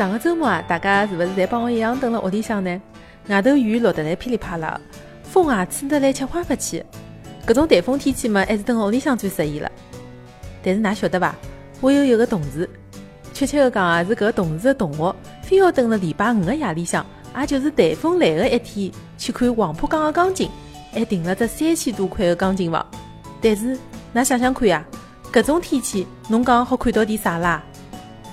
上个周末啊，大家是勿是侪帮我一样蹲辣屋里向呢？外头雨落得来噼里啪啦，风啊吹得来七花八起。搿种台风天气嘛，还是蹲屋里向最适宜了。但是㑚晓得伐？我有一个同事，确切个讲啊，是搿个同事的同学，非要等辣礼拜五个夜里向，也就是台风来个一天，去看黄浦江个钢琴，还订了只三千多块个钢琴房。但是㑚想想看呀，搿种天气，侬讲好看到点啥啦？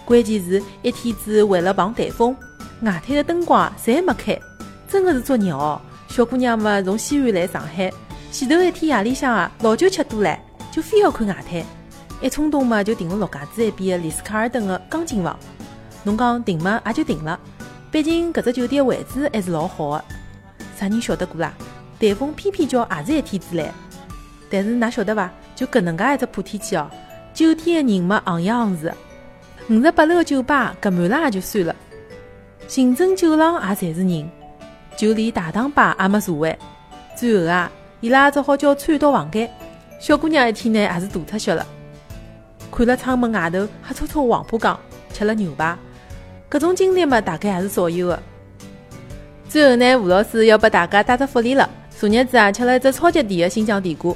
关键是一天子为了防台风，外滩的灯光侪没开，真的是作孽哦！小姑娘们从西安来上海，前头一天夜里向啊，老酒吃多了，就非要看外滩，一冲动嘛就订了陆家嘴一边的丽思卡尔顿的钢琴房。侬讲订嘛也就订了，毕竟搿只酒店位置还是老好的。啥人晓得过啦？台风偏偏叫也是一天子来。但是㑚晓得伐？就搿能介一只破天气哦，酒店的人嘛行业行市。五十八楼的酒吧隔满了也就算了，行政酒廊也侪是人，就连大堂吧也没座位。最后啊，伊拉只好叫餐到房间。小姑娘一天呢也是大出血了，看了窗门外头黑搓搓黄浦江，吃了牛排，搿种经历嘛大概也是少有的。最后呢，吴老师要拨大家带只福利了。昨日子啊，吃了一只超级甜的新疆甜瓜，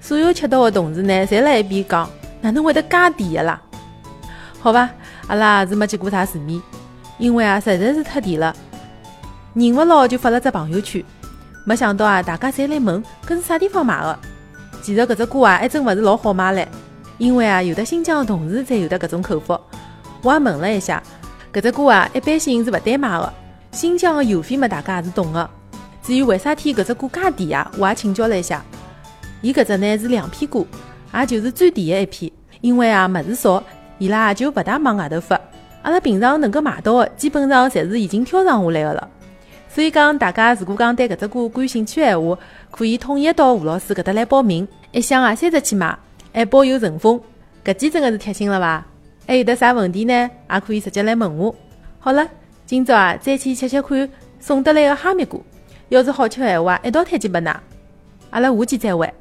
所有吃到的同事呢，侪辣一边讲，哪能会得介甜的啦？好吧，阿拉也是没见过啥世面，因为啊实在是太甜了，忍勿牢就发了只朋友圈。没想到啊，大家侪来问搿是啥地方买的。其实搿只瓜啊还真勿是老好买唻，因为啊有的新疆的同事才有的搿种口福。我也问了一下，搿只瓜啊一般性是勿单卖的，新疆的邮费嘛大家也是懂的。至于为啥体搿只瓜介甜啊，我也请教了一下，伊搿只呢是两片瓜，也就是最甜的一片，因为啊物事少。伊拉就勿大往外头发，阿拉平常能够买到的，基本上侪是已经挑上下来的了。所以讲，大家如果讲对搿只歌感兴趣闲话，可以统一到吴老师搿搭来报名，一箱啊三十去买，还包邮顺丰。搿记真的是贴心了伐？还有得啥问题呢？也可以直接来问我。好了，今朝啊再去吃吃看送得来的哈密瓜，要是好吃的闲话，一道推荐拨㑚。阿拉下期再会。